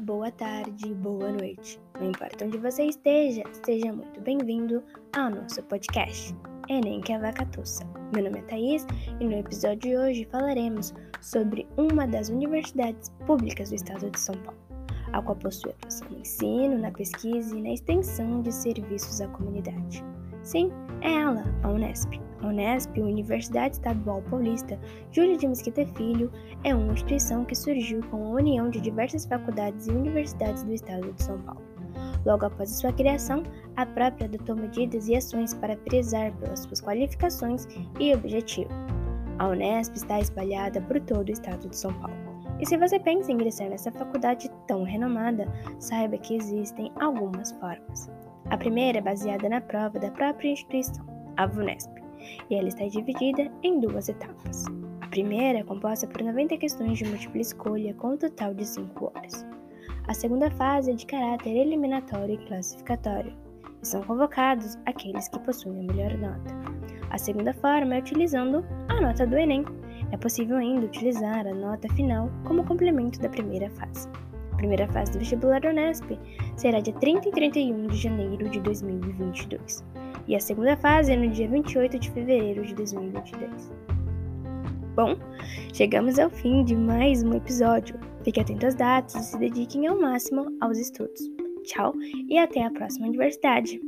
boa tarde, boa noite. Não importa onde você esteja, seja muito bem-vindo ao nosso podcast Enem que é vaca tussa. Meu nome é Thaís e no episódio de hoje falaremos sobre uma das universidades públicas do estado de São Paulo, a qual possui atuação no ensino, na pesquisa e na extensão de serviços à comunidade. Sim, é ela, a Unesp. A Unesp, Universidade Estadual Paulista Júlio de Mesquita Filho, é uma instituição que surgiu com a união de diversas faculdades e universidades do estado de São Paulo. Logo após sua criação, a própria adotou medidas e ações para prezar pelas suas qualificações e objetivo. A Unesp está espalhada por todo o estado de São Paulo. E se você pensa em ingressar nessa faculdade tão renomada, saiba que existem algumas formas. A primeira é baseada na prova da própria instituição, a VUNESP, e ela está dividida em duas etapas. A primeira é composta por 90 questões de múltipla escolha com um total de 5 horas. A segunda fase é de caráter eliminatório e classificatório, e são convocados aqueles que possuem a melhor nota. A segunda forma é utilizando a nota do Enem. É possível ainda utilizar a nota final como complemento da primeira fase. Primeira fase do vestibular Unesp será dia 30 e 31 de janeiro de 2022 e a segunda fase é no dia 28 de fevereiro de 2022. Bom, chegamos ao fim de mais um episódio. Fique atento às datas e se dediquem ao máximo aos estudos. Tchau e até a próxima universidade!